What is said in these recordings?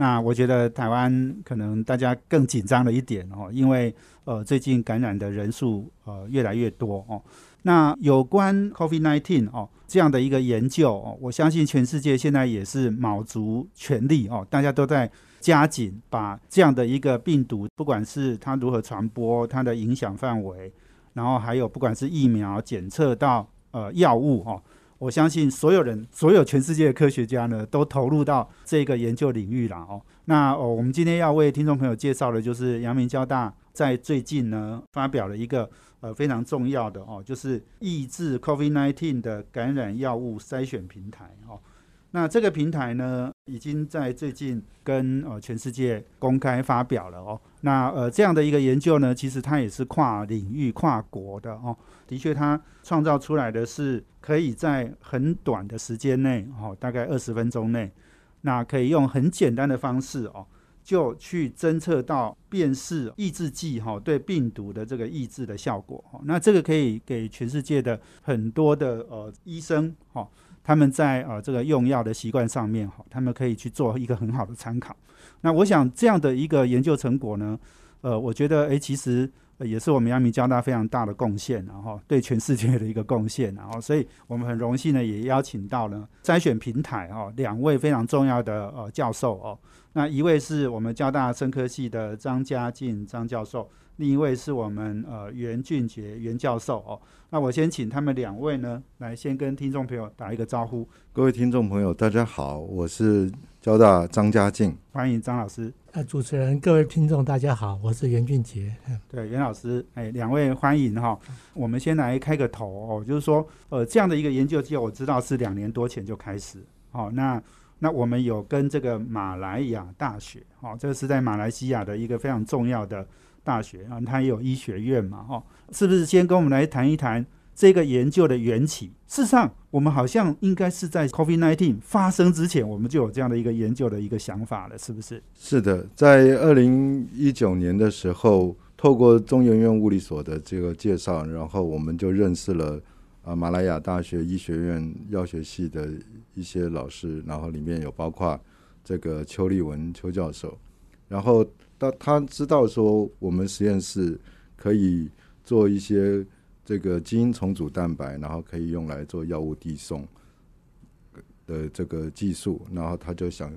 那我觉得台湾可能大家更紧张了一点哦，因为呃最近感染的人数呃越来越多哦。那有关 COVID-19 哦这样的一个研究哦，我相信全世界现在也是卯足全力哦，大家都在。加紧把这样的一个病毒，不管是它如何传播，它的影响范围，然后还有不管是疫苗检测到呃药物哦，我相信所有人，所有全世界的科学家呢，都投入到这个研究领域了哦。那哦，我们今天要为听众朋友介绍的，就是阳明交大在最近呢发表了一个呃非常重要的哦，就是抑制 COVID-19 的感染药物筛选平台哦。那这个平台呢，已经在最近跟呃全世界公开发表了哦。那呃这样的一个研究呢，其实它也是跨领域、跨国的哦。的确，它创造出来的是可以在很短的时间内哦，大概二十分钟内，那可以用很简单的方式哦，就去侦测到辨识抑制剂哈对病毒的这个抑制的效果。那这个可以给全世界的很多的呃医生哈。他们在呃这个用药的习惯上面哈，他们可以去做一个很好的参考。那我想这样的一个研究成果呢，呃，我觉得诶，其实也是我们阳明交大非常大的贡献，然后对全世界的一个贡献，然后所以我们很荣幸呢，也邀请到了筛选平台哦两位非常重要的呃教授哦，那一位是我们交大生科系的张家进张教授。另一位是我们呃袁俊杰袁教授哦，那我先请他们两位呢来先跟听众朋友打一个招呼。各位听众朋友，大家好，我是交大张家静，欢迎张老师。呃，主持人，各位听众大家好，我是袁俊杰。对，袁老师，哎，两位欢迎哈。我们先来开个头哦，就是说呃这样的一个研究计划，我知道是两年多前就开始。好，那那我们有跟这个马来亚大学，哦，这个是在马来西亚的一个非常重要的。大学啊，它也有医学院嘛，哈，是不是先跟我们来谈一谈这个研究的缘起？事实上，我们好像应该是在 COVID-19 发生之前，我们就有这样的一个研究的一个想法了，是不是？是的，在二零一九年的时候，透过中研院物理所的这个介绍，然后我们就认识了啊马来亚大学医学院药学系的一些老师，然后里面有包括这个邱立文邱教授，然后。他他知道说，我们实验室可以做一些这个基因重组蛋白，然后可以用来做药物递送的这个技术，然后他就想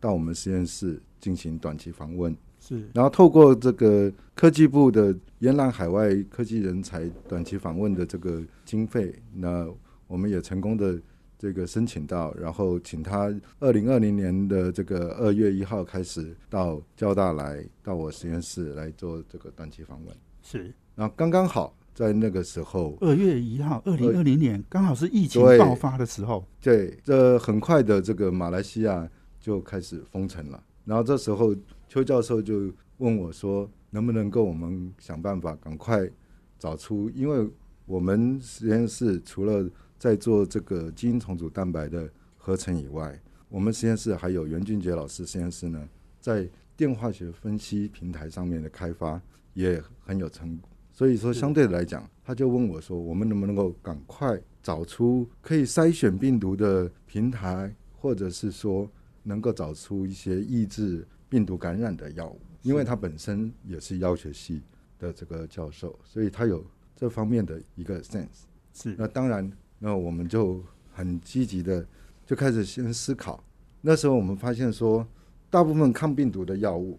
到我们实验室进行短期访问，是，然后透过这个科技部的延揽海外科技人才短期访问的这个经费，那我们也成功的。这个申请到，然后请他二零二零年的这个二月一号开始到交大来，到我实验室来做这个短期访问。是，然后刚刚好在那个时候，二月一号，二零二零年刚好是疫情爆发的时候。对，这很快的，这个马来西亚就开始封城了。然后这时候邱教授就问我说：“能不能够我们想办法赶快找出？因为我们实验室除了在做这个基因重组蛋白的合成以外，我们实验室还有袁俊杰老师实验室呢，在电化学分析平台上面的开发也很有成果。所以说，相对来讲，他就问我说：“我们能不能够赶快找出可以筛选病毒的平台，或者是说能够找出一些抑制病毒感染的药物？”因为他本身也是药学系的这个教授，所以他有这方面的一个 sense。是，那当然。那我们就很积极的就开始先思考。那时候我们发现说，大部分抗病毒的药物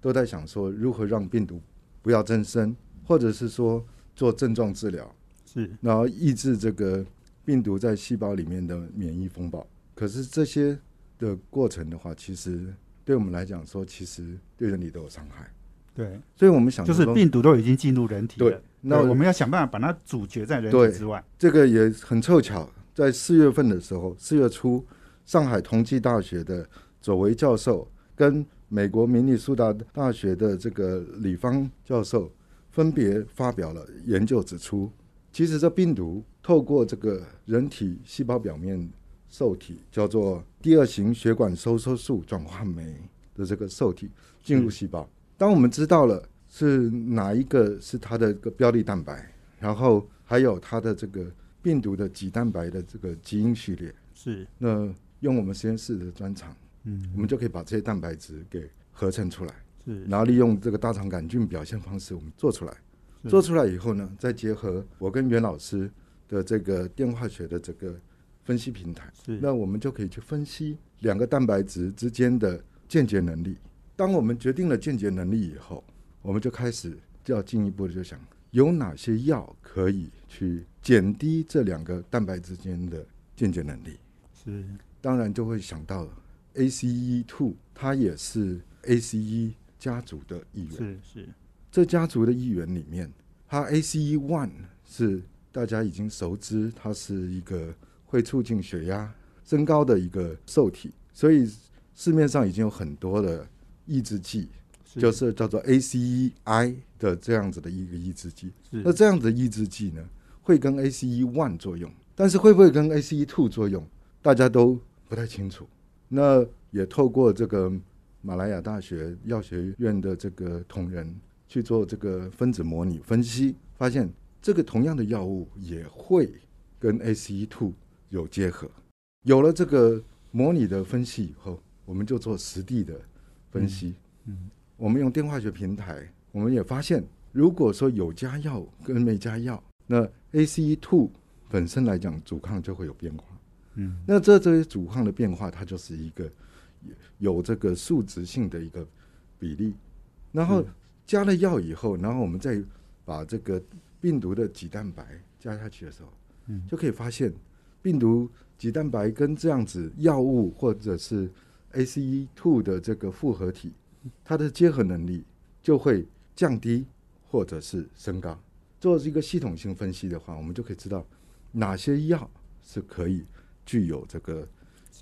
都在想说如何让病毒不要增生，或者是说做症状治疗，是然后抑制这个病毒在细胞里面的免疫风暴。可是这些的过程的话，其实对我们来讲说，其实对人体都有伤害。对，所以我们想就是病毒都已经进入人体了。那我们要想办法把它阻绝在人体之外。这个也很凑巧，在四月份的时候，四月初，上海同济大学的左维教授跟美国明尼苏达大学的这个李芳教授分别发表了研究，指出，其实这病毒透过这个人体细胞表面受体，叫做第二型血管收缩素转化酶的这个受体进入细胞。当我们知道了是哪一个是它的个标的蛋白，然后还有它的这个病毒的几蛋白的这个基因序列，是那用我们实验室的专长，嗯我们就可以把这些蛋白质给合成出来。是然后利用这个大肠杆菌表现方式，我们做出来。做出来以后呢，再结合我跟袁老师的这个电化学的这个分析平台，是那我们就可以去分析两个蛋白质之间的间接能力。当我们决定了间接能力以后，我们就开始就要进一步的就想有哪些药可以去减低这两个蛋白之间的间接能力。是当然就会想到 ACE two，它也是 ACE 家族的一员。是是这家族的一员里面，它 ACE one 是大家已经熟知，它是一个会促进血压升高的一个受体，所以市面上已经有很多的抑制剂，就是叫做 ACEI 的这样子的一个抑制剂。那这样子的抑制剂呢，会跟 ACE one 作用，但是会不会跟 ACE two 作用，大家都不太清楚。那也透过这个马来亚大学药学院的这个同仁去做这个分子模拟分析，发现这个同样的药物也会跟 ACE two 有结合。有了这个模拟的分析以后，我们就做实地的分析。嗯我们用电化学平台，我们也发现，如果说有加药跟没加药，那 ACE two 本身来讲，阻抗就会有变化。嗯那这这些阻抗的变化，它就是一个有这个数值性的一个比例。然后加了药以后，然后我们再把这个病毒的几蛋白加下去的时候，嗯就可以发现病毒几蛋白跟这样子药物或者是 ACE2 的这个复合体，它的结合能力就会降低或者是升高。做一个系统性分析的话，我们就可以知道哪些药是可以具有这个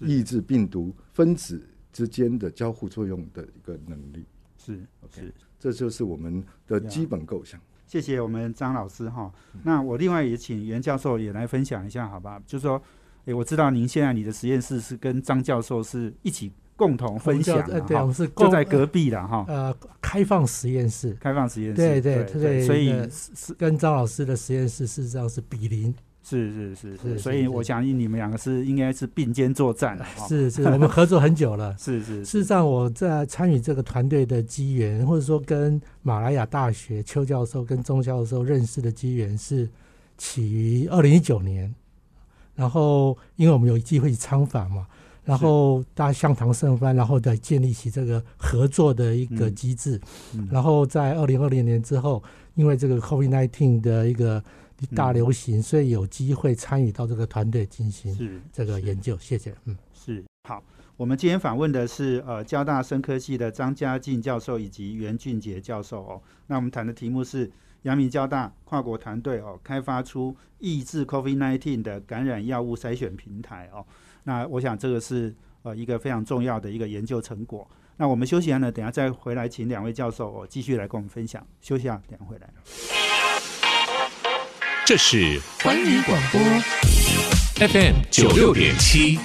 抑制病毒分子之间的交互作用的一个能力。是 OK 是。这就是我们的基本构想。谢谢我们张老师哈。那我另外也请袁教授也来分享一下，好吧？就是说，诶，我知道您现在你的实验室是跟张教授是一起共同分享呃对，我，们是就共在隔壁了哈，呃开放实验室，开放实验室。对对对对所以是是跟张老师的实验室事实上是比邻，是是是是所以我相信你们两个是应该是并肩作战的。是是，我们合作很久了。是是事实上，我在参与这个团队的机缘，或者说跟马来亚大学邱教授跟钟教授认识的机缘，是起于二零一九年。然后，因为我们有机会参访嘛，然后大家相谈甚欢，然后再建立起这个合作的一个嗯机制。嗯然后在二零二零年之后，因为这个 COVID-19 的一个大流行，所以有机会参与到这个团队进行是这个研究。谢谢，嗯。是好。我们今天访问的是呃交大生科系的张家进教授以及袁俊杰教授哦。那我们谈的题目是阳明交大跨国团队哦开发出抑制 COVID-19 的感染药物筛选平台哦。那我想这个是呃一个非常重要的一个研究成果。那我们休息完了，等下再回来请两位教授哦继续来跟我们分享。休息啊，等下回来。这是环宇广播 FM 九六点七。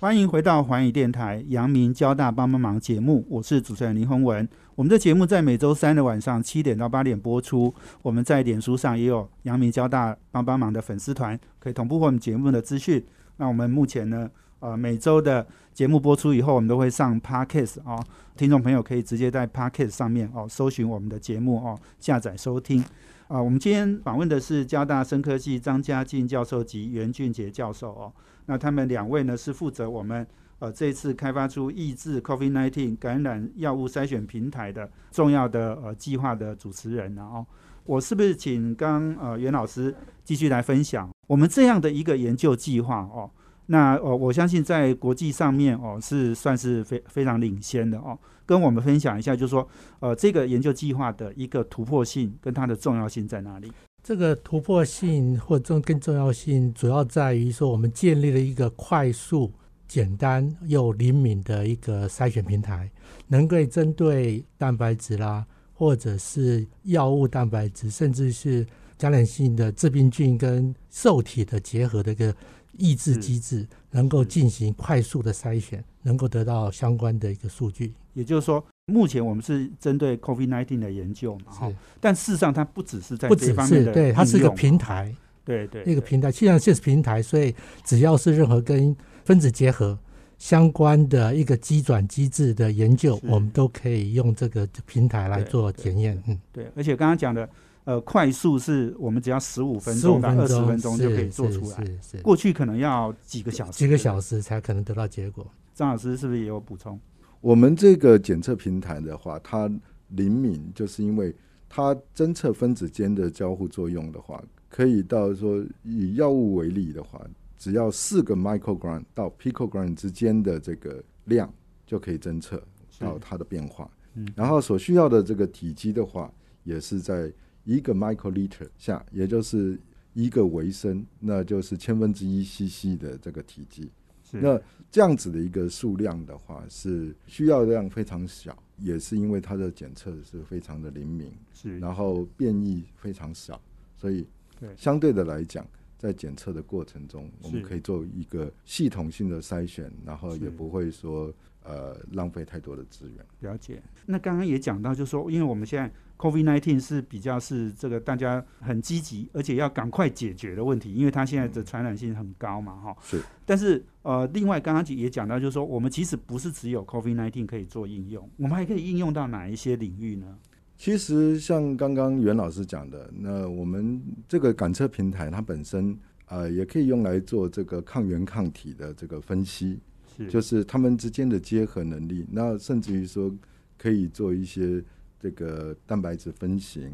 欢迎回到环宇电台阳明交大帮帮忙节目，我是主持人林宏文。我们的节目在每周三的晚上七点到八点播出。我们在脸书上也有阳明交大帮帮忙的粉丝团，可以同步我们节目的资讯。那我们目前呢，呃，每周的节目播出以后，我们都会上 Podcast 哦，听众朋友可以直接在 Podcast 上面哦搜寻我们的节目哦，下载收听。啊、我们今天访问的是交大生科系张家进教授及袁俊杰教授哦。那他们两位呢是负责我们呃这次开发出抑制 COVID-19 感染药物筛选平台的重要的呃计划的主持人然后、我是不是请刚呃袁老师继续来分享我们这样的一个研究计划哦？那呃我相信在国际上面哦是算是非非常领先的哦，跟我们分享一下，就是说呃这个研究计划的一个突破性跟它的重要性在哪里？这个突破性或重更重要性，主要在于说我们建立了一个快速、简单又灵敏的一个筛选平台，能够针对蛋白质啦，或者是药物蛋白质，甚至是感染性的致病菌跟受体的结合的一个抑制机制，能够进行快速的筛选，能够得到相关的一个数据。也就是说，目前我们是针对 COVID-19 的研究嘛，哈，但事实上它不只是在不只这方面的是对，它是一个平台，对对对一个平台，既然是平台，所以只要是任何跟分子结合相关的一个机转机制的研究，我们都可以用这个平台来做检验。嗯，对，而且刚刚讲的，呃，快速是我们只要十五分钟到二十分钟就可以做出来，是是是。过去可能要几个小时，几个小时才可能得到结果。张老师是不是也有补充？我们这个检测平台的话，它灵敏，就是因为它侦测分子间的交互作用的话，可以到说以药物为例的话，只要四个 microgram 到 picogram 之间的这个量就可以侦测到它的变化。嗯然后所需要的这个体积的话，也是在一个 microliter 下，也就是一个微升，那就是千分之一 cc 的这个体积。是那这样子的一个数量的话，是需要量非常小，也是因为它的检测是非常的灵敏，是，然后变异非常少，所以相对的来讲，在检测的过程中，我们可以做一个系统性的筛选，然后也不会说呃浪费太多的资源。了解。那刚刚也讲到，就是说，因为我们现在 COVID-19 是比较是这个大家很积极，而且要赶快解决的问题，因为它现在的传染性很高嘛，哈。是。但是呃，另外刚刚也讲到，就是说，我们其实不是只有 COVID-19 可以做应用，我们还可以应用到哪一些领域呢？其实像刚刚袁老师讲的，那我们这个感测平台它本身呃也可以用来做这个抗原抗体的这个分析，是就是它们之间的结合能力，那甚至于说可以做一些这个蛋白质分型，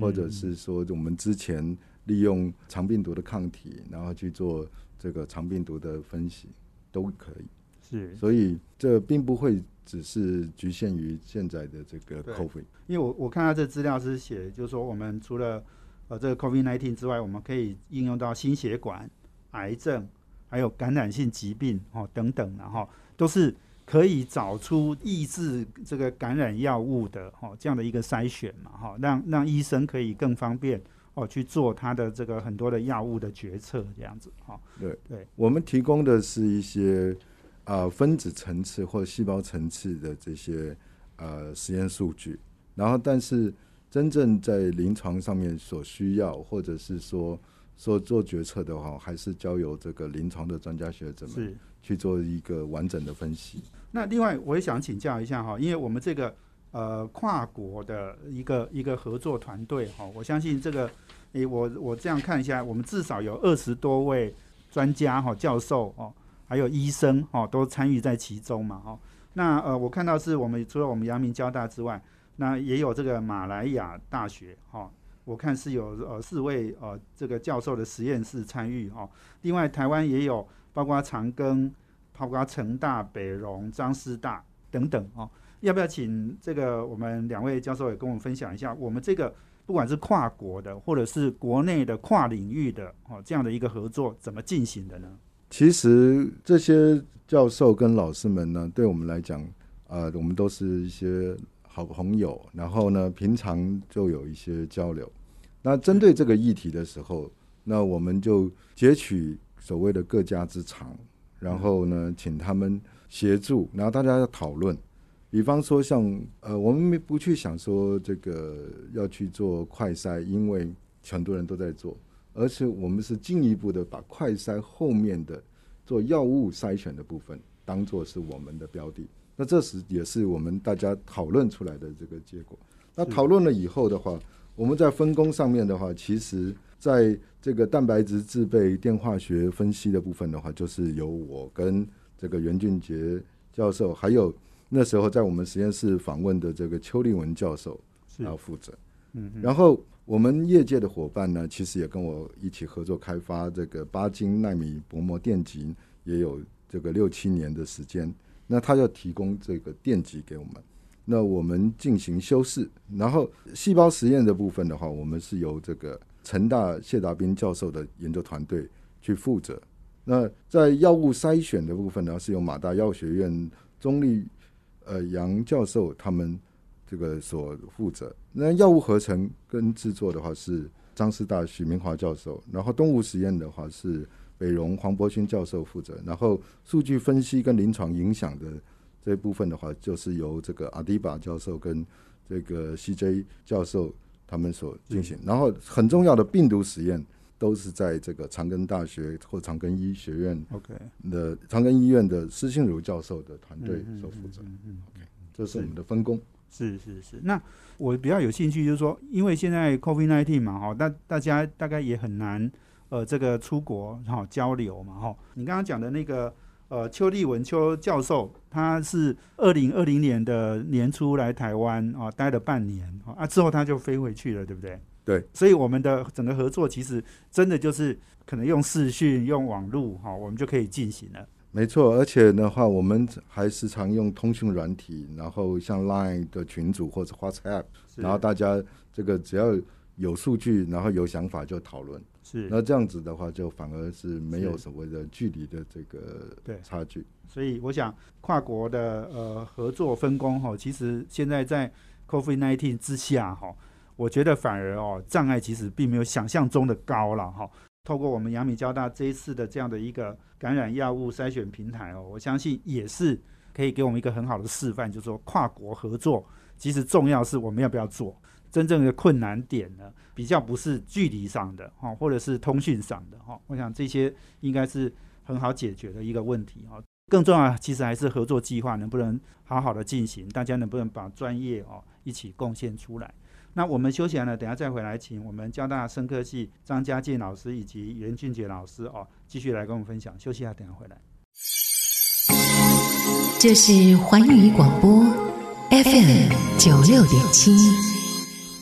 或者是说我们之前利用肠病毒的抗体，然后去做这个肠病毒的分析都可以。是，所以这并不会只是局限于现在的这个 COVID。因为我我看到这资料是写，就是说我们除了呃这个 COVID-19 之外，我们可以应用到心血管、癌症，还有感染性疾病哦等等，然后都是可以找出抑制这个感染药物的哦这样的一个筛选嘛哈、让让医生可以更方便哦去做他的这个很多的药物的决策这样子哈、对对，我们提供的是一些呃分子层次或者细胞层次的这些呃实验数据，然后但是真正在临床上面所需要，或者是说说做决策的话，还是交由这个临床的专家学者们。去做一个完整的分析。那另外，我也想请教一下哈，因为我们这个呃跨国的一个一个合作团队哈，我相信这个，诶，我我这样看一下，我们至少有二十多位专家哈、教授哦，还有医生哦，都参与在其中嘛哈。那呃，我看到是我们除了我们阳明交大之外，那也有这个马来亚大学哈。我看是有呃四位呃这个教授的实验室参与哈，另外台湾也有包括长庚、包括成大、北荣、张师大等等哦，要不要请这个我们两位教授也跟我们分享一下，我们这个不管是跨国的或者是国内的跨领域的哦这样的一个合作怎么进行的呢？其实这些教授跟老师们呢，对我们来讲，呃，我们都是一些好朋友，然后呢，平常就有一些交流。那针对这个议题的时候，那我们就截取所谓的各家之长，然后呢，请他们协助，然后大家要讨论。比方说像呃，我们不去想说这个要去做快筛，因为很多人都在做，而且我们是进一步的把快筛后面的做药物筛选的部分当做是我们的标的。那这时也是我们大家讨论出来的这个结果。那讨论了以后的话，我们在分工上面的话，其实在这个蛋白质制备、电化学分析的部分的话，就是由我跟这个袁俊杰教授，还有那时候在我们实验室访问的这个邱立文教授是要负责。嗯嗯然后我们业界的伙伴呢，其实也跟我一起合作开发这个八金纳米薄膜电极，也有这个六七年的时间。那他要提供这个电极给我们，那我们进行修饰。然后细胞实验的部分的话，我们是由这个成大谢达斌教授的研究团队去负责。那在药物筛选的部分呢，是由马大药学院钟立呃杨教授他们这个所负责。那药物合成跟制作的话是张师大许明华教授，然后动物实验的话是北荣黄伯勋教授负责，然后数据分析跟临床影响的这部分的话，就是由这个阿迪巴教授跟这个 CJ 教授他们所进行。然后很重要的病毒实验都是在这个长庚大学或长庚医学院 OK，的长庚医院的施信如教授的团队嗯所负责。嗯嗯嗯这是我们的分工。是是是，那我比较有兴趣，就是说，因为现在 COVID-19 嘛，哈，大大家大概也很难，呃，这个出国哈交流嘛，哈。你刚刚讲的那个，呃，邱立文邱教授，他是二零二零年的年初来台湾啊，待了半年啊，之后他就飞回去了，对不对？对，所以我们的整个合作其实真的就是可能用视讯、用网络哈，我们就可以进行了。没错，而且的话，我们还时常用通讯软体，然后像 Line 的群组或者 WhatsApp，然后大家这个只要有数据，然后有想法就讨论。是那这样子的话，就反而是没有是所谓的距离的这个对差距。所以我想跨国的呃合作分工哈，其实现在在 COVID-19 之下哈，我觉得反而哦障碍其实并没有想象中的高了哈。透过我们阳明交大这一次的这样的一个感染药物筛选平台哦，我相信也是可以给我们一个很好的示范，就是说跨国合作其实重要是我们要不要做。真正的困难点呢，比较不是距离上的哈，或者是通讯上的哈。我想这些应该是很好解决的一个问题哈。更重要，其实还是合作计划能不能好好的进行，大家能不能把专业哦一起贡献出来。那我们休息完了，等下再回来，请我们交大生科系张家健老师以及袁俊杰老师哦，继续来跟我们分享。休息一下，等下回来。这是环宇广播 FM 九六点七。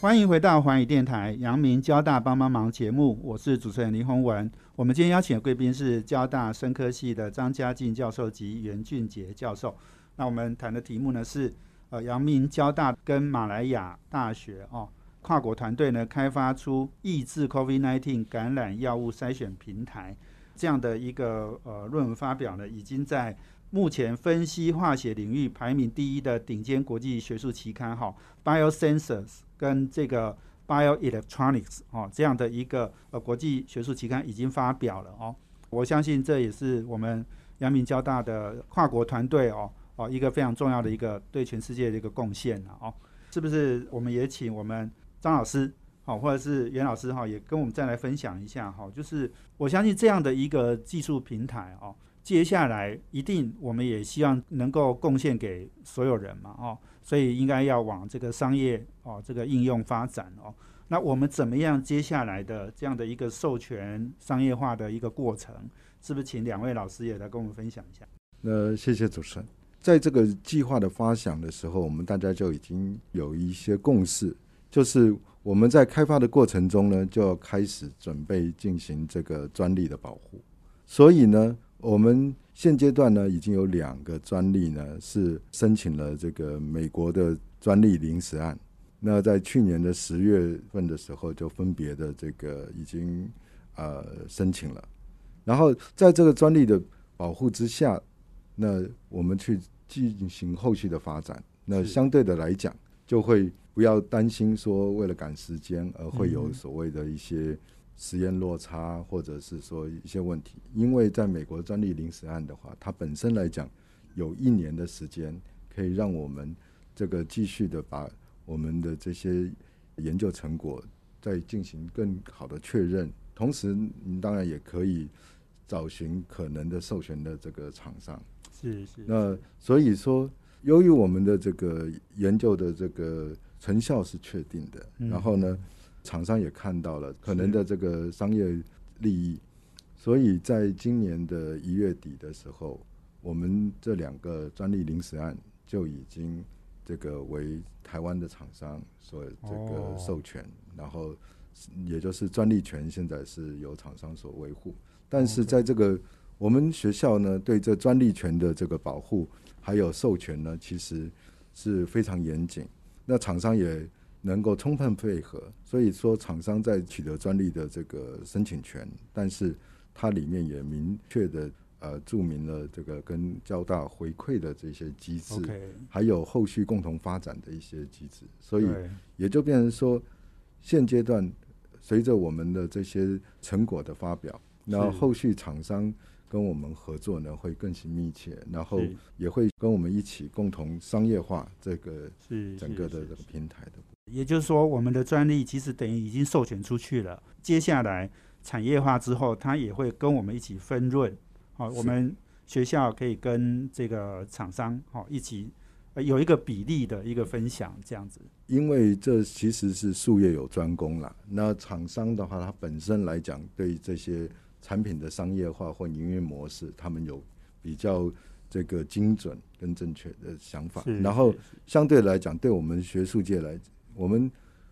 欢迎回到环宇电台阳明交大帮帮忙节目，我是主持人林宏文。我们今天邀请的贵宾是交大生科系的张家进教授及袁俊杰教授。那我们谈的题目呢是呃阳明交大跟马来亚大学哦跨国团队呢开发出抑制 COVID-19 感染药物筛选平台这样的一个呃论文发表呢，已经在目前分析化学领域排名第一的顶尖国际学术期刊哈、Biosensors 跟这个 Bioelectronics 哦这样的一个呃国际学术期刊已经发表了哦。我相信这也是我们阳明交大的跨国团队哦哦一个非常重要的一个对全世界的一个贡献了哦。是不是？我们也请我们张老师好，或者是袁老师哈，也跟我们再来分享一下哈。就是我相信这样的一个技术平台哦，接下来一定我们也希望能够贡献给所有人嘛哦，所以应该要往这个商业哦这个应用发展哦。那我们怎么样接下来的这样的一个授权商业化的一个过程，是不是请两位老师也来跟我们分享一下？那谢谢主持人。在这个计划的发想的时候，我们大家就已经有一些共识，就是我们在开发的过程中呢，就要开始准备进行这个专利的保护。所以呢，我们现阶段呢，已经有两个专利呢是申请了这个美国的专利临时案。那在去年的十月份的时候，就分别的这个已经呃申请了。然后在这个专利的保护之下，那我们去进行后续的发展。那相对的来讲，就会不要担心说为了赶时间而会有嗯所谓的一些实验落差，或者是说一些问题。因为在美国专利临时案的话，它本身来讲有一年的时间，可以让我们这个继续的把我们的这些研究成果再进行更好的确认，同时你当然也可以找寻可能的授权的这个厂商。是是，那所以说，由于我们的这个研究的这个成效是确定的，嗯然后呢，厂商也看到了可能的这个商业利益，所以在今年的一月底的时候，我们这两个专利临时案就已经这个为台湾的厂商所这哦。个授权，然后也就是专利权现在是由厂商所维护，但是在这个我们学校呢，对这专利权的这个保护还有授权呢，其实是非常严谨。那厂商也能够充分配合，所以说厂商在取得专利的这个申请权，但是它里面也明确的呃注明了这个跟交大回馈的这些机制还有后续共同发展的一些机制，所以也就变成说，现阶段随着我们的这些成果的发表，然后后续厂商跟我们合作呢会更是密切，然后也会跟我们一起共同商业化这个整个的这个平台的。也就是说，我们的专利其实等于已经授权出去了。接下来产业化之后，它也会跟我们一起分润。好、是我们学校可以跟这个厂商好、一起、呃、有一个比例的一个分享，这样子。因为这其实是术业有专攻啦。那厂商的话，它本身来讲，对这些产品的商业化或营运模式，他们有比较这个精准跟正确的想法。然后相对来讲，对我们学术界来，我们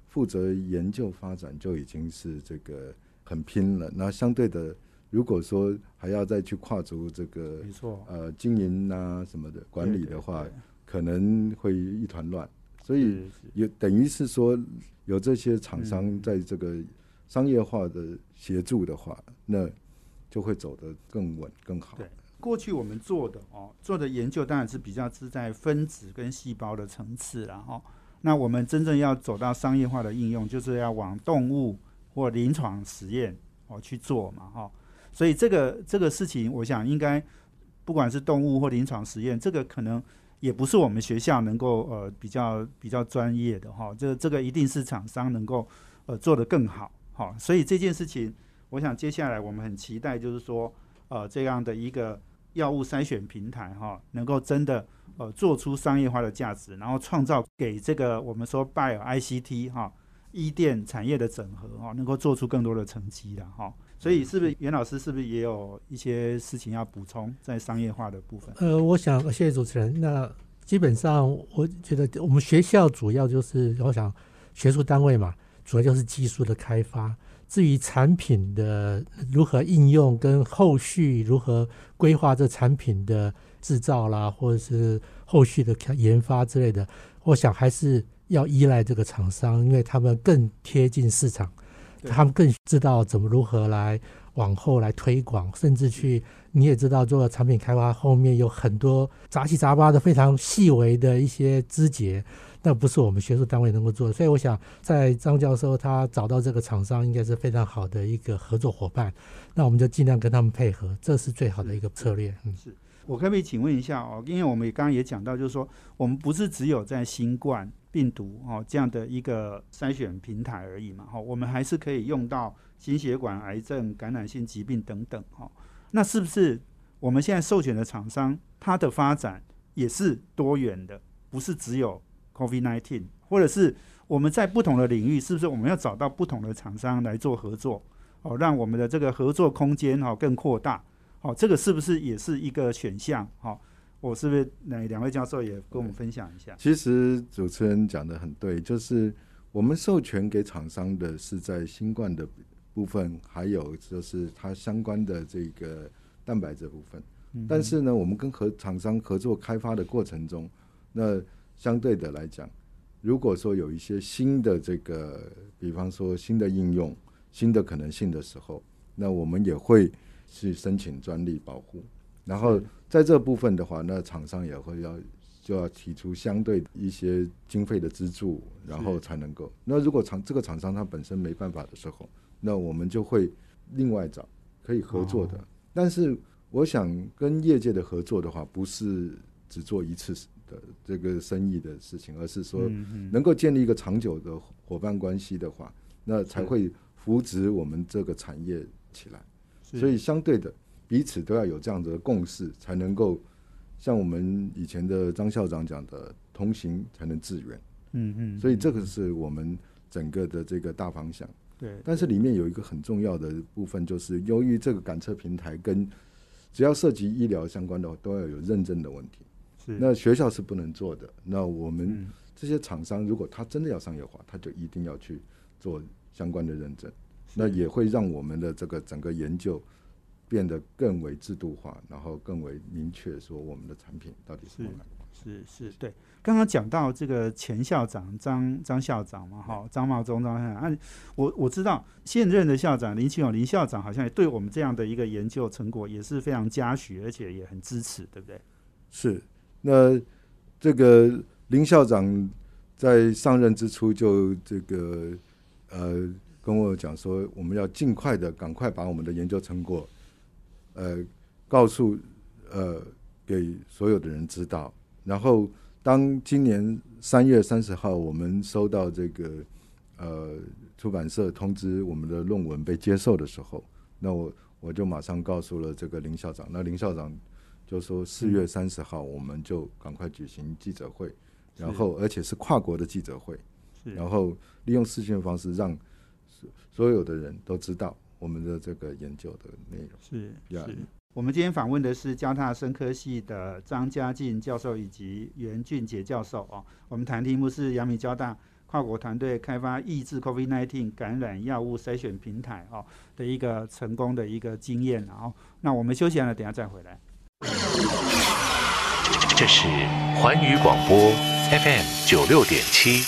负责研究发展就已经是这个很拼了。那相对的，如果说还要再去跨足这个没错，呃经营啊什么的管理的话对，可能会一团乱。所以有等于是说，有这些厂商嗯在这个商业化的协助的话，那就会走得更稳更好。对过去我们做的哦，做的研究当然是比较是在分子跟细胞的层次啦，哈、那我们真正要走到商业化的应用，就是要往动物或临床实验哦去做嘛，哈、所以这个这个事情，我想应该不管是动物或临床实验，这个可能也不是我们学校能够呃比较比较专业的哈、这这个一定是厂商能够呃做得更好，哈、所以这件事情，我想接下来我们很期待，就是说呃这样的一个药物筛选平台哈、能够真的呃做出商业化的价值，然后创造给这个我们说 Bio ICT 哈、医电产业的整合哈、能够做出更多的成绩的哈、所以是不是袁老师是不是也有一些事情要补充在商业化的部分？呃，我想谢谢主持人。那基本上，我觉得我们学校主要就是，我想学术单位嘛，主要就是技术的开发。至于产品的如何应用，跟后续如何规划这产品的制造啦，或者是后续的开研发之类的，我想还是要依赖这个厂商，因为他们更贴近市场，他们更知道怎么如何来往后来推广，甚至去你也知道，做产品开发后面有很多杂七杂八的非常细微的一些枝节，那不是我们学术单位能够做的。所以我想，在张教授他找到这个厂商，应该是非常好的一个合作伙伴。那我们就尽量跟他们配合，这是最好的一个策略。嗯，是我可不可以请问一下哦？因为我们也刚刚也讲到，就是说我们不是只有在新冠病毒哦这样的一个筛选平台而已嘛，哈、我们还是可以用到心血管癌症、感染性疾病等等，哈、那是不是我们现在授权的厂商，它的发展也是多元的，不是只有 Covid nineteen，或者是我们在不同的领域，是不是我们要找到不同的厂商来做合作，哦，让我们的这个合作空间哈、更扩大？哦，这个是不是也是一个选项？好、我是不是那两位教授也跟我们分享一下？其实主持人讲的很对，就是我们授权给厂商的是在新冠的部分，还有就是它相关的这个蛋白质部分。但是呢，我们跟合厂商合作开发的过程中，那相对的来讲，如果说有一些新的这个，比方说新的应用、新的可能性的时候，那我们也会去申请专利保护。然后在这部分的话，那厂商也会要就要提出相对一些经费的资助，然后才能够。那如果厂这个厂商他本身没办法的时候，那我们就会另外找可以合作的。但是我想跟业界的合作的话，不是只做一次的这个生意的事情，而是说能够建立一个长久的伙伴关系的话，那才会扶植我们这个产业起来。所以相对的，彼此都要有这样子的共识，才能够像我们以前的张校长讲的，同行才能致远。嗯嗯，所以这个是我们整个的这个大方向。对，但是里面有一个很重要的部分，就是由于这个感测平台跟只要涉及医疗相关的，都要有认证的问题。是那学校是不能做的。那我们嗯这些厂商，如果他真的要商业化，他就一定要去做相关的认证。那也会让我们的这个整个研究变得更为制度化，然后更为明确，说我们的产品到底是什么来。是是，对。刚刚讲到这个前校长张张校长嘛，哈，张茂忠张校长，啊，我我知道现任的校长林清勇林校长好像也对我们这样的一个研究成果也是非常嘉许，而且也很支持，对不对？是，那这个林校长在上任之初就这个呃跟我讲说，我们要尽快的赶快把我们的研究成果呃告诉呃给所有的人知道，然后。当今年三月三十号，我们收到这个呃出版社通知我们的论文被接受的时候，那我我就马上告诉了这个林校长。那林校长就说四月三十号我们就赶快举行记者会，然后而且是跨国的记者会，然后利用视讯方式让所有的人都知道我们的这个研究的内容。是是。我们今天访问的是交大生科系的张家进教授以及袁俊杰教授哦。我们谈题目是阳明交大跨国团队开发抑制 COVID-19 感染药物筛选平台哦的一个成功的一个经验。然后，那我们休息了，等下再回来。这是环宇广播 FM 九六点七，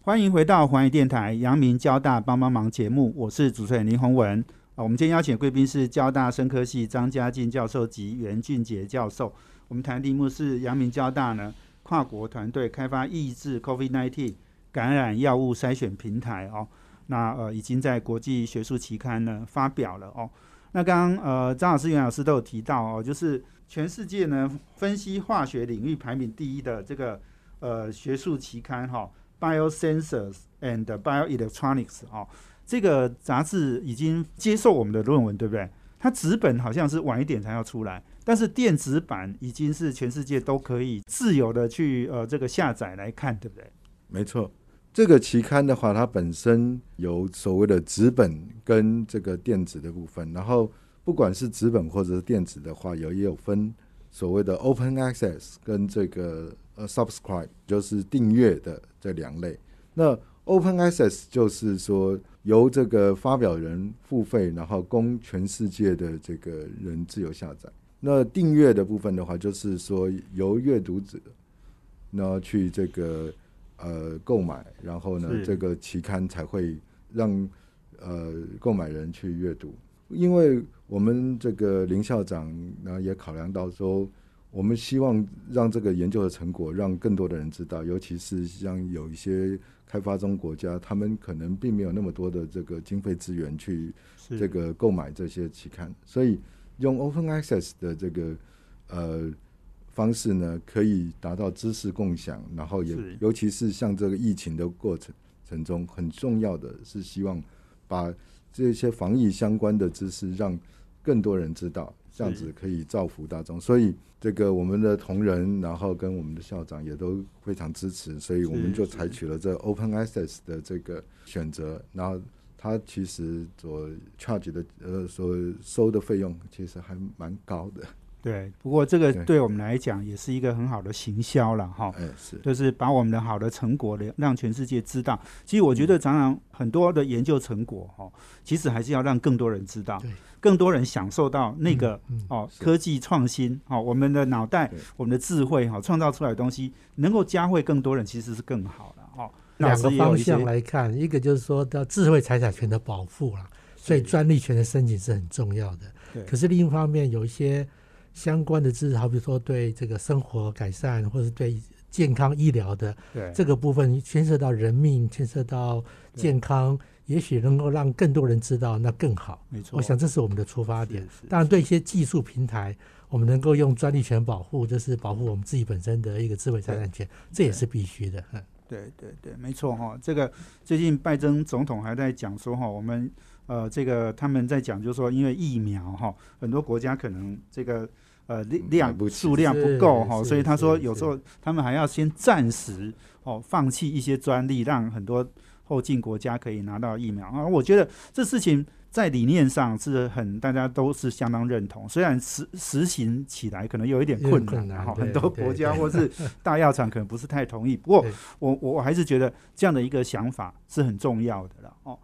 欢迎回到环宇电台阳明交大帮帮忙节目，我是主持人林宏文啊。我们今天邀请贵宾是交大生科系张家进教授及袁俊杰教授。我们谈题目是阳明交大呢跨国团队开发抑制 COVID-19 感染药物筛选平台哦。那呃已经在国际学术期刊呢发表了哦。那刚刚呃张老师、袁老师都有提到哦，就是全世界呢分析化学领域排名第一的这个呃学术期刊哈，Biosensors and Bioelectronics 哦。这个杂志已经接受我们的论文，对不对？它纸本好像是晚一点才要出来，但是电子版已经是全世界都可以自由的去呃这个下载来看，对不对？没错，这个期刊的话，它本身有所谓的纸本跟这个电子的部分，然后不管是纸本或者是电子的话，有也有分所谓的 open access 跟这个呃 subscribe，就是订阅的这两类。那 open access 就是说。由这个发表人付费，然后供全世界的这个人自由下载。那订阅的部分的话，就是说由阅读者那去这个呃购买，然后呢，这个期刊才会让呃购买人去阅读。因为我们这个林校长呢也考量到说，我们希望让这个研究的成果让更多的人知道，尤其是像有一些。开发中国家，他们可能并没有那么多的这个经费资源去这个购买这些期刊，所以用 open access 的这个呃方式呢，可以达到知识共享，然后也尤其是像这个疫情的过程程中，很重要的是希望把这些防疫相关的知识让更多人知道。这样子可以造福大众，所以这个我们的同仁，然后跟我们的校长也都非常支持，所以我们就采取了这 open access 的这个选择。然后他其实所 charge 的呃所收的费用其实还蛮高的。对，不过这个对我们来讲也是一个很好的行销了哈。哎，是，就是把我们的好的成果的让全世界知道。其实我觉得常常很多的研究成果哈，其实还是要让更多人知道。更多人享受到那个哦，科技创新哦，我们的脑袋、我们的智慧哈，创造出来的东西能够教会更多人，其实是更好的哈。两个方向来看，一个就是说到智慧财产权的保护了，所以专利权的申请是很重要的。可是另一方面，有一些相关的知识，好比说对这个生活改善，或者对健康医疗的这个部分，牵涉到人命，牵涉到健康。也许能够让更多人知道，那更好。没错，我想这是我们的出发点。当然，对一些技术平台，我们能够用专利权保护，这是保护我们自己本身的一个智慧财产权，这也是必须的。嗯，对对对，没错哈。这个最近拜登总统还在讲说哈，我们呃这个他们在讲，就是说因为疫苗哈，很多国家可能这个呃量数量不够哈，所以他说有时候他们还要先暂时哦放弃一些专利，让很多。后进国家可以拿到疫苗啊！我觉得这事情在理念上是很大家都是相当认同，虽然实实行起来可能有一点困难哈，很多国家或是 大药厂可能不是太同意。不过我我我还是觉得这样的一个想法是很重要的了哦。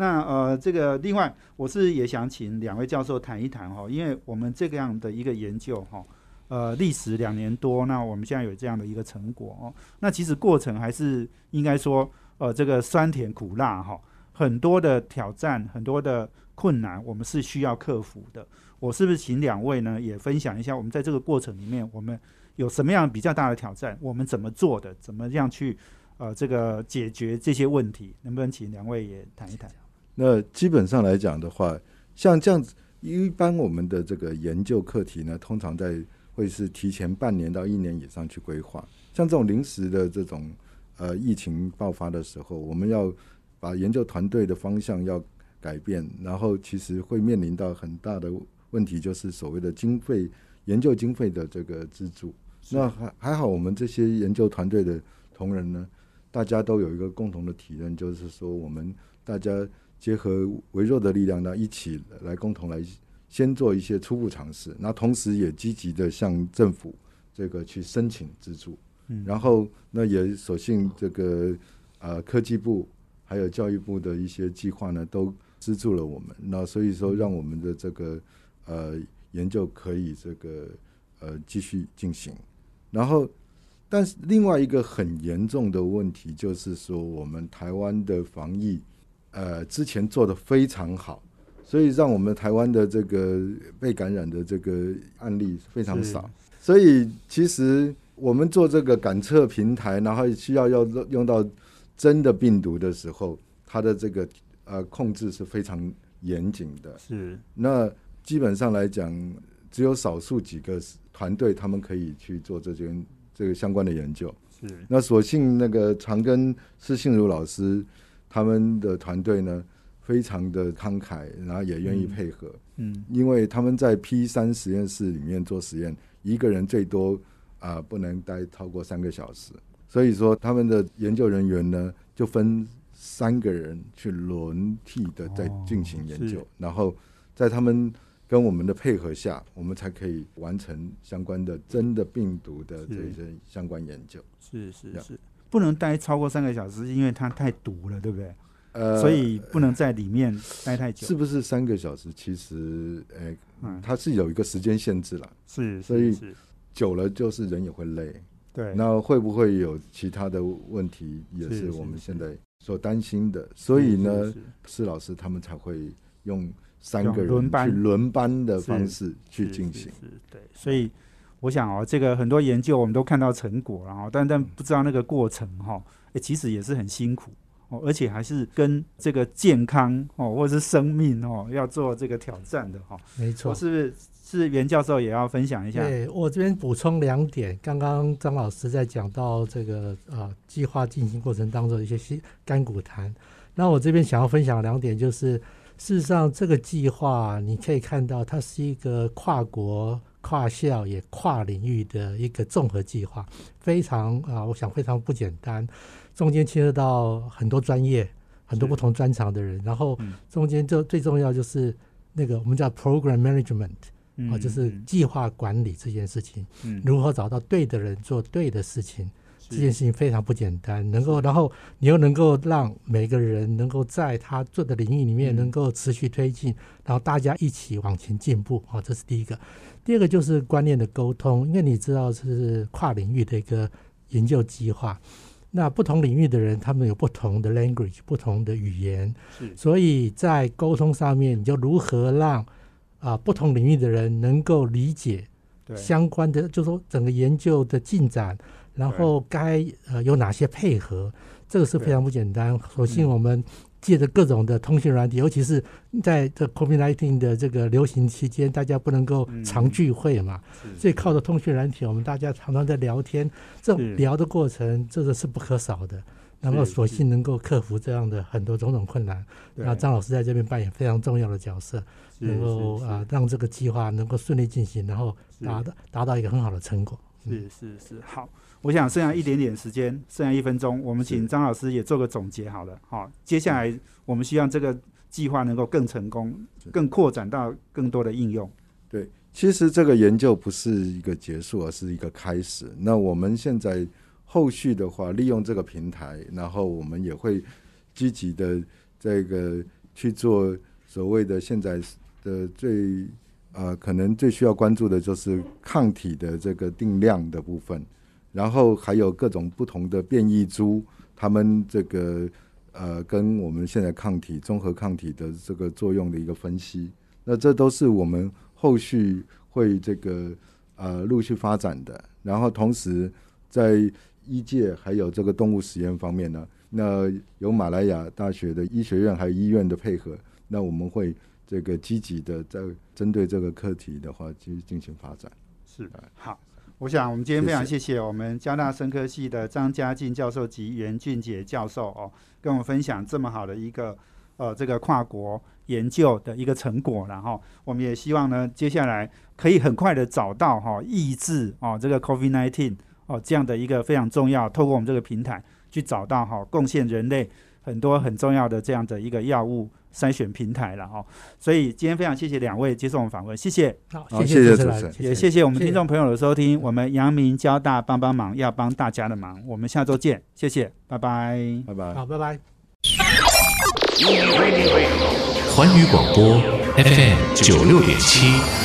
那呃，这个另外我是也想请两位教授谈一谈哈，因为我们这个样的一个研究哈，呃历时两年多，那我们现在有这样的一个成果哦。那其实过程还是应该说，呃，这个酸甜苦辣哈，很多的挑战，很多的困难，我们是需要克服的。我是不是请两位呢也分享一下，我们在这个过程里面，我们有什么样比较大的挑战？我们怎么做的？怎么样去呃这个解决这些问题？能不能请两位也谈一谈？那基本上来讲的话，像这样子，一般我们的这个研究课题呢，通常在会是提前半年到一年以上去规划。像这种临时的这种呃疫情爆发的时候，我们要把研究团队的方向要改变，然后其实会面临到很大的问题，就是所谓的经费研究经费的这个资助。那还还好，我们这些研究团队的同仁呢，大家都有一个共同的体认，就是说我们大家。结合微弱的力量呢，一起来共同来先做一些初步尝试，那同时也积极的向政府这个去申请资助，嗯，然后那也所幸这个呃科技部还有教育部的一些计划呢，都资助了我们，那所以说让我们的这个呃研究可以这个呃继续进行，然后但是另外一个很严重的问题就是说，我们台湾的防疫。呃，之前做的非常好，所以让我们台湾的这个被感染的这个案例非常少。所以其实我们做这个感测平台，然后需要要用到真的病毒的时候，它的这个呃控制是非常严谨的。是，那基本上来讲，只有少数几个团队他们可以去做这件这个相关的研究。是，那所幸那个长庚施信如老师。他们的团队呢，非常的慷慨，然后也愿意配合。嗯，因为他们在 P 三实验室里面做实验，一个人最多啊不能待超过三个小时，所以说他们的研究人员呢就分三个人去轮替的在进行研究，然后在他们跟我们的配合下，我们才可以完成相关的真的病毒的这些相关研究。是是是。不能待超过三个小时，因为它太毒了，对不对？呃，所以不能在里面待太久。是不是三个小时？其实，哎，它是有一个时间限制了。是，所以久了就是人也会累。对，那会不会有其他的问题？也是我们现在所担心的。所以呢，施老师他们才会用三个人去轮班的方式去进行。对，所以。我想哦，这个很多研究我们都看到成果，然后但但不知道那个过程哈，哎，其实也是很辛苦哦，而且还是跟这个健康哦，或者是生命哦，要做这个挑战的哈。没错，是不是？是袁教授也要分享一下。对我这边补充两点，刚刚张老师在讲到这个呃计划进行过程当中的一些新干股谈，那我这边想要分享两点，就是事实上这个计划你可以看到，它是一个跨国。跨校也跨领域的一个综合计划，非常啊，我想非常不简单。中间牵涉到很多专业、很多不同专长的人，然后中间就最重要就是那个我们叫 program management 啊，就是计划管理这件事情，如何找到对的人做对的事情。这件事情非常不简单，能够，然后你又能够让每个人能够在他做的领域里面能够持续推进，然后大家一起往前进步啊，这是第一个。第二个就是观念的沟通，因为你知道这是跨领域的一个研究计划，那不同领域的人他们有不同的 language，不同的语言，所以在沟通上面，你就如何让啊不同领域的人能够理解相关的，就说整个研究的进展。然后该呃有哪些配合，这个是非常不简单。所幸我们借着各种的通讯软体，尤其是在这 COVID-19 的这个流行期间，大家不能够常聚会嘛，所以靠着通讯软体，我们大家常常在聊天。这种聊的过程，这个是不可少的。然后所幸能够克服这样的很多种种困难。那张老师在这边扮演非常重要的角色，能够啊让这个计划能够顺利进行，然后达到达到一个很好的成果。是是是，好。我想剩下一点点时间，剩下一分钟，我们请张老师也做个总结好了。好，接下来我们希望这个计划能够更成功，更扩展到更多的应用。对，其实这个研究不是一个结束，而是一个开始。那我们现在后续的话，利用这个平台，然后我们也会积极的这个去做所谓的现在的最呃，可能最需要关注的就是抗体的这个定量的部分，然后还有各种不同的变异株，它们这个呃跟我们现在抗体综合抗体的这个作用的一个分析。那这都是我们后续会这个呃陆续发展的。然后同时在医界还有这个动物实验方面呢，那有马来亚大学的医学院还有医院的配合，那我们会这个积极的在针对这个课题的话去进行发展。是的，好。我想我们今天非常谢谢。我们交大生科系的张家进教授及袁俊杰教授哦，跟我们分享这么好的一个呃这个跨国研究的一个成果，然后我们也希望呢，接下来可以很快的找到哈抑制哦这个 Covid nineteen 哦这样的一个非常重要，透过我们这个平台去找到哈贡献人类很多很重要的这样的一个药物筛选平台了哈。所以今天非常谢谢两位接受我们访问，谢谢。好，谢谢谢主持人，也谢谢我们听众朋友的收听，我们阳明交大帮帮忙要帮大家的忙，我们下周见，谢谢，拜拜。拜拜。好，拜拜。环宇广播 FM 九六点七。